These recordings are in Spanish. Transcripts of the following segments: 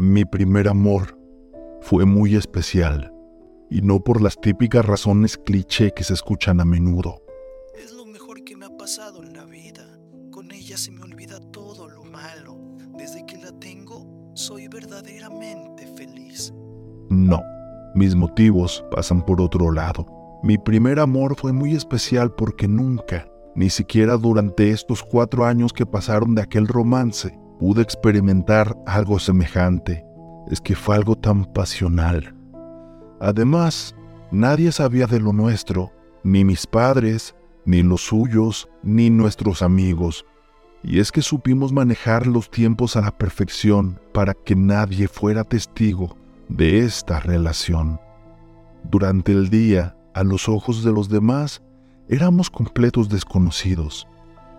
Mi primer amor fue muy especial, y no por las típicas razones cliché que se escuchan a menudo. Es lo mejor que me ha pasado en la vida. Con ella se me olvida todo lo malo. Desde que la tengo, soy verdaderamente feliz. No, mis motivos pasan por otro lado. Mi primer amor fue muy especial porque nunca, ni siquiera durante estos cuatro años que pasaron de aquel romance, pude experimentar algo semejante. Es que fue algo tan pasional. Además, nadie sabía de lo nuestro, ni mis padres, ni los suyos, ni nuestros amigos. Y es que supimos manejar los tiempos a la perfección para que nadie fuera testigo de esta relación. Durante el día, a los ojos de los demás, éramos completos desconocidos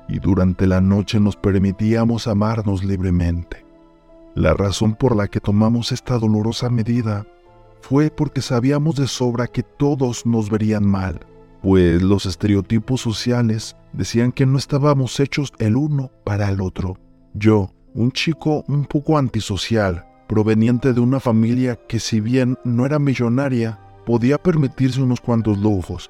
y durante la noche nos permitíamos amarnos libremente. La razón por la que tomamos esta dolorosa medida fue porque sabíamos de sobra que todos nos verían mal, pues los estereotipos sociales decían que no estábamos hechos el uno para el otro. Yo, un chico un poco antisocial, proveniente de una familia que si bien no era millonaria, podía permitirse unos cuantos lujos,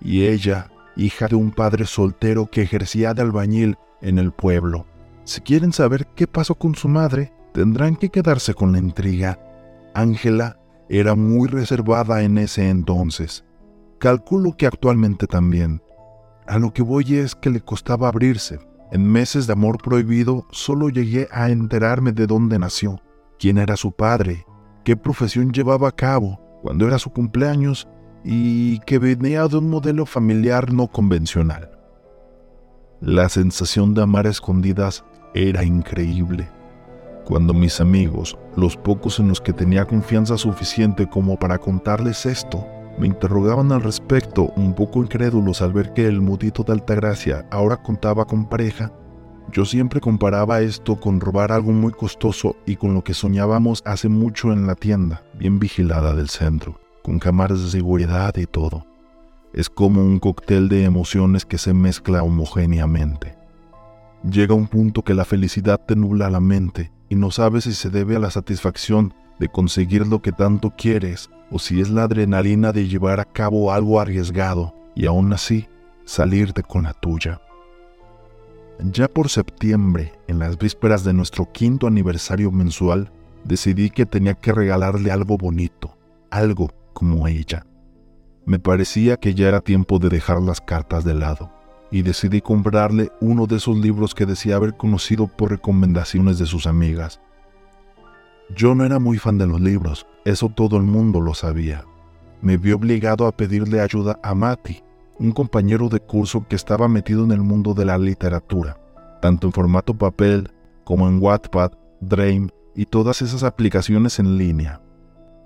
y ella, hija de un padre soltero que ejercía de albañil en el pueblo. Si quieren saber qué pasó con su madre, tendrán que quedarse con la intriga. Ángela era muy reservada en ese entonces. Calculo que actualmente también. A lo que voy es que le costaba abrirse. En meses de amor prohibido solo llegué a enterarme de dónde nació, quién era su padre, qué profesión llevaba a cabo, cuando era su cumpleaños y que venía de un modelo familiar no convencional. La sensación de amar a escondidas era increíble. Cuando mis amigos, los pocos en los que tenía confianza suficiente como para contarles esto, me interrogaban al respecto, un poco incrédulos al ver que el mudito de Altagracia ahora contaba con pareja, yo siempre comparaba esto con robar algo muy costoso y con lo que soñábamos hace mucho en la tienda, bien vigilada del centro con cámaras de seguridad y todo. Es como un cóctel de emociones que se mezcla homogéneamente. Llega un punto que la felicidad te nubla la mente y no sabes si se debe a la satisfacción de conseguir lo que tanto quieres o si es la adrenalina de llevar a cabo algo arriesgado y aún así salirte con la tuya. Ya por septiembre, en las vísperas de nuestro quinto aniversario mensual, decidí que tenía que regalarle algo bonito, algo como ella. Me parecía que ya era tiempo de dejar las cartas de lado y decidí comprarle uno de esos libros que decía haber conocido por recomendaciones de sus amigas. Yo no era muy fan de los libros, eso todo el mundo lo sabía. Me vi obligado a pedirle ayuda a Mati, un compañero de curso que estaba metido en el mundo de la literatura, tanto en formato papel como en Wattpad, Dream y todas esas aplicaciones en línea.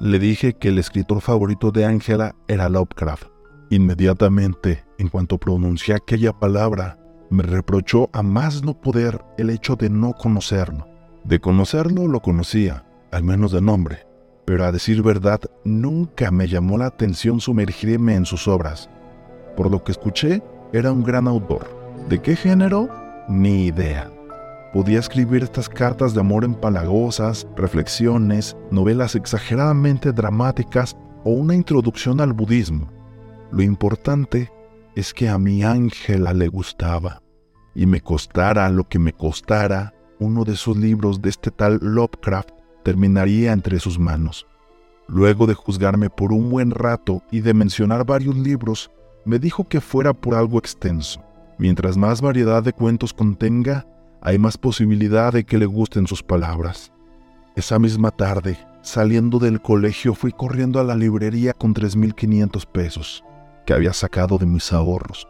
Le dije que el escritor favorito de Angela era Lovecraft. Inmediatamente, en cuanto pronuncié aquella palabra, me reprochó a más no poder el hecho de no conocerlo. De conocerlo lo conocía, al menos de nombre, pero a decir verdad nunca me llamó la atención sumergirme en sus obras. Por lo que escuché, era un gran autor. ¿De qué género? Ni idea podía escribir estas cartas de amor empalagosas, reflexiones, novelas exageradamente dramáticas o una introducción al budismo. Lo importante es que a mi Ángela le gustaba, y me costara lo que me costara, uno de esos libros de este tal Lovecraft terminaría entre sus manos. Luego de juzgarme por un buen rato y de mencionar varios libros, me dijo que fuera por algo extenso. Mientras más variedad de cuentos contenga, hay más posibilidad de que le gusten sus palabras. Esa misma tarde, saliendo del colegio, fui corriendo a la librería con 3.500 pesos que había sacado de mis ahorros,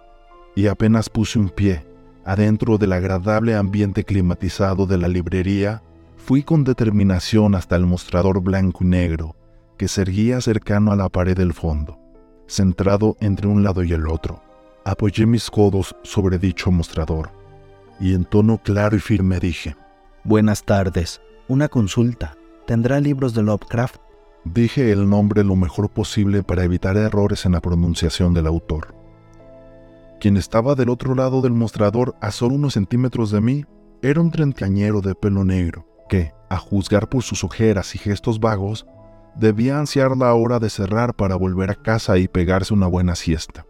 y apenas puse un pie adentro del agradable ambiente climatizado de la librería, fui con determinación hasta el mostrador blanco y negro que se erguía cercano a la pared del fondo, centrado entre un lado y el otro. Apoyé mis codos sobre dicho mostrador y en tono claro y firme dije, Buenas tardes, una consulta. ¿Tendrá libros de Lovecraft? Dije el nombre lo mejor posible para evitar errores en la pronunciación del autor. Quien estaba del otro lado del mostrador a solo unos centímetros de mí era un treintañero de pelo negro, que, a juzgar por sus ojeras y gestos vagos, debía ansiar la hora de cerrar para volver a casa y pegarse una buena siesta.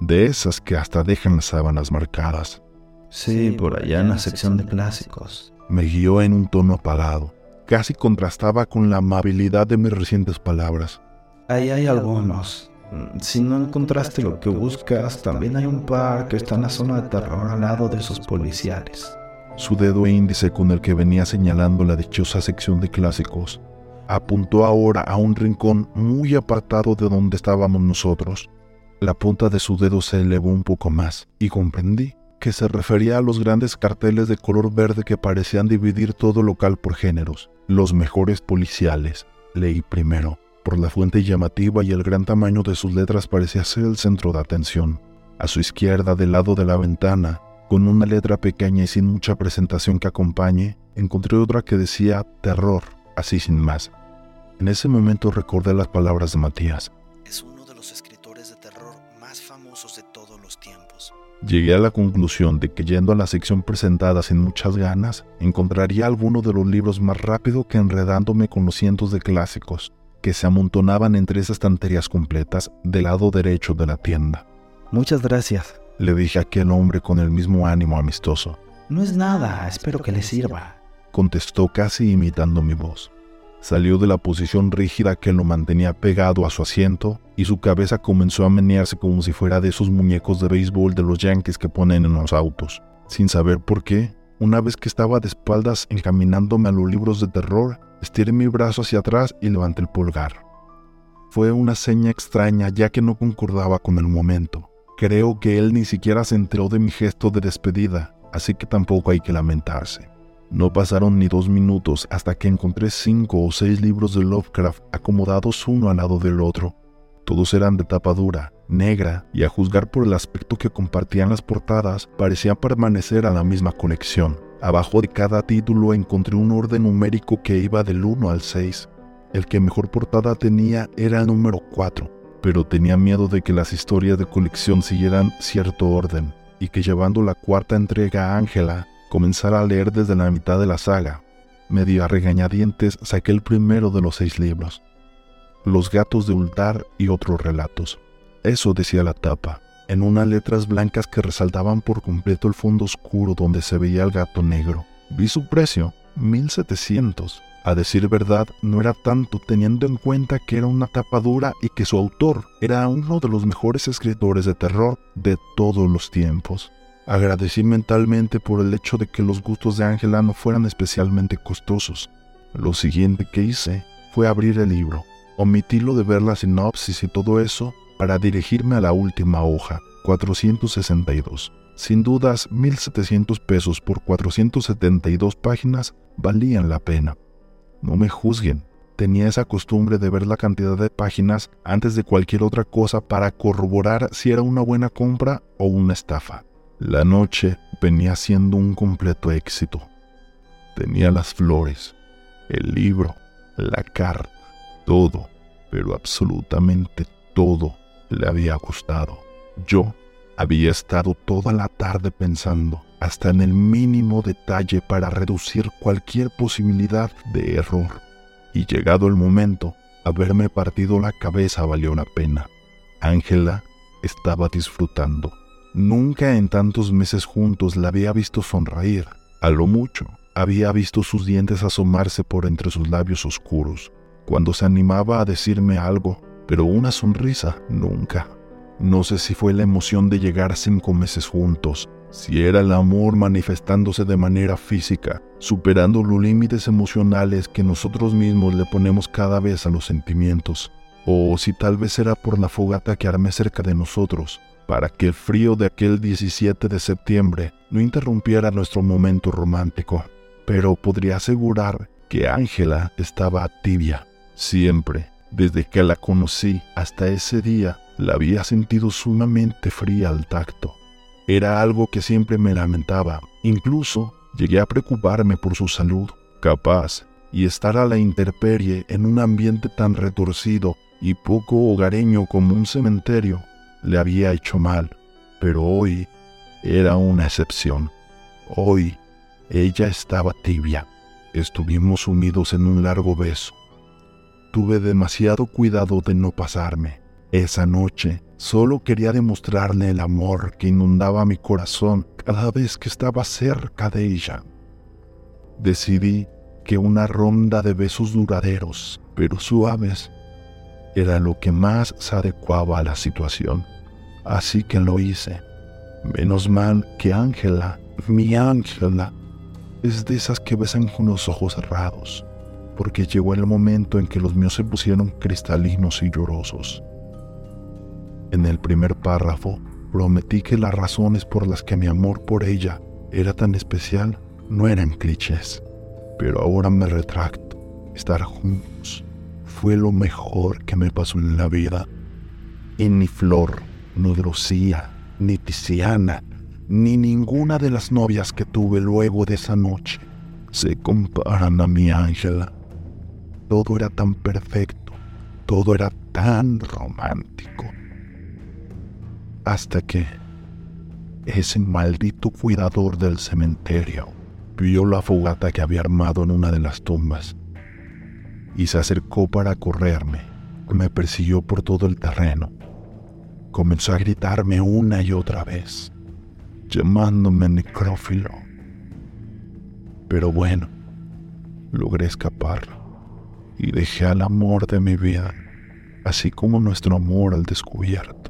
De esas que hasta dejan las sábanas marcadas. Sí, por allá en la sección de clásicos. Me guió en un tono apagado. Casi contrastaba con la amabilidad de mis recientes palabras. Ahí hay algunos. Si no encontraste lo que buscas, también hay un par que está en la zona de terror al lado de esos policiales. Su dedo índice con el que venía señalando la dichosa sección de clásicos apuntó ahora a un rincón muy apartado de donde estábamos nosotros. La punta de su dedo se elevó un poco más y comprendí que se refería a los grandes carteles de color verde que parecían dividir todo local por géneros. Los mejores policiales, leí primero. Por la fuente llamativa y el gran tamaño de sus letras parecía ser el centro de atención. A su izquierda, del lado de la ventana, con una letra pequeña y sin mucha presentación que acompañe, encontré otra que decía terror, así sin más. En ese momento recordé las palabras de Matías. Es uno de los Llegué a la conclusión de que yendo a la sección presentada sin muchas ganas, encontraría alguno de los libros más rápido que enredándome con los cientos de clásicos que se amontonaban entre esas estanterías completas del lado derecho de la tienda. Muchas gracias, le dije a aquel hombre con el mismo ánimo amistoso. No es nada, espero que le sirva, contestó casi imitando mi voz. Salió de la posición rígida que lo mantenía pegado a su asiento y su cabeza comenzó a menearse como si fuera de esos muñecos de béisbol de los Yankees que ponen en los autos. Sin saber por qué, una vez que estaba de espaldas encaminándome a los libros de terror, estiré mi brazo hacia atrás y levanté el pulgar. Fue una seña extraña ya que no concordaba con el momento. Creo que él ni siquiera se enteró de mi gesto de despedida, así que tampoco hay que lamentarse. No pasaron ni dos minutos hasta que encontré cinco o seis libros de Lovecraft acomodados uno al lado del otro. Todos eran de tapa dura, negra, y a juzgar por el aspecto que compartían las portadas, parecían permanecer a la misma conexión. Abajo de cada título encontré un orden numérico que iba del 1 al 6. El que mejor portada tenía era el número 4, pero tenía miedo de que las historias de colección siguieran cierto orden, y que llevando la cuarta entrega a Ángela, comenzar a leer desde la mitad de la saga. Medio a regañadientes saqué el primero de los seis libros. Los gatos de Ultar y otros relatos. Eso decía la tapa, en unas letras blancas que resaltaban por completo el fondo oscuro donde se veía el gato negro. Vi su precio, 1700. A decir verdad, no era tanto teniendo en cuenta que era una tapa dura y que su autor era uno de los mejores escritores de terror de todos los tiempos. Agradecí mentalmente por el hecho de que los gustos de Ángela no fueran especialmente costosos. Lo siguiente que hice fue abrir el libro, omitirlo de ver la sinopsis y todo eso para dirigirme a la última hoja, 462. Sin dudas, 1.700 pesos por 472 páginas valían la pena. No me juzguen, tenía esa costumbre de ver la cantidad de páginas antes de cualquier otra cosa para corroborar si era una buena compra o una estafa. La noche venía siendo un completo éxito. Tenía las flores, el libro, la carta, todo, pero absolutamente todo le había gustado. Yo había estado toda la tarde pensando, hasta en el mínimo detalle para reducir cualquier posibilidad de error. Y llegado el momento, haberme partido la cabeza valió la pena. Ángela estaba disfrutando. Nunca en tantos meses juntos la había visto sonreír. A lo mucho, había visto sus dientes asomarse por entre sus labios oscuros, cuando se animaba a decirme algo, pero una sonrisa nunca. No sé si fue la emoción de llegar cinco meses juntos, si era el amor manifestándose de manera física, superando los límites emocionales que nosotros mismos le ponemos cada vez a los sentimientos, o si tal vez era por la fogata que armé cerca de nosotros, para que el frío de aquel 17 de septiembre no interrumpiera nuestro momento romántico. Pero podría asegurar que Ángela estaba tibia. Siempre, desde que la conocí hasta ese día, la había sentido sumamente fría al tacto. Era algo que siempre me lamentaba. Incluso llegué a preocuparme por su salud. Capaz y estar a la intemperie en un ambiente tan retorcido y poco hogareño como un cementerio le había hecho mal, pero hoy era una excepción. Hoy ella estaba tibia. Estuvimos sumidos en un largo beso. Tuve demasiado cuidado de no pasarme. Esa noche solo quería demostrarle el amor que inundaba mi corazón cada vez que estaba cerca de ella. Decidí que una ronda de besos duraderos, pero suaves, era lo que más se adecuaba a la situación. Así que lo hice. Menos mal que Ángela, mi Ángela, es de esas que besan con los ojos cerrados, porque llegó el momento en que los míos se pusieron cristalinos y llorosos. En el primer párrafo, prometí que las razones por las que mi amor por ella era tan especial no eran clichés, pero ahora me retracto. Estar juntos fue lo mejor que me pasó en la vida. Y ni Flor, ni Lucía, ni Tiziana, ni ninguna de las novias que tuve luego de esa noche se comparan a mi Ángela. Todo era tan perfecto, todo era tan romántico. Hasta que ese maldito cuidador del cementerio vio la fogata que había armado en una de las tumbas y se acercó para correrme. Me persiguió por todo el terreno. Comenzó a gritarme una y otra vez llamándome necrófilo. Pero bueno, logré escapar y dejé al amor de mi vida, así como nuestro amor al descubierto.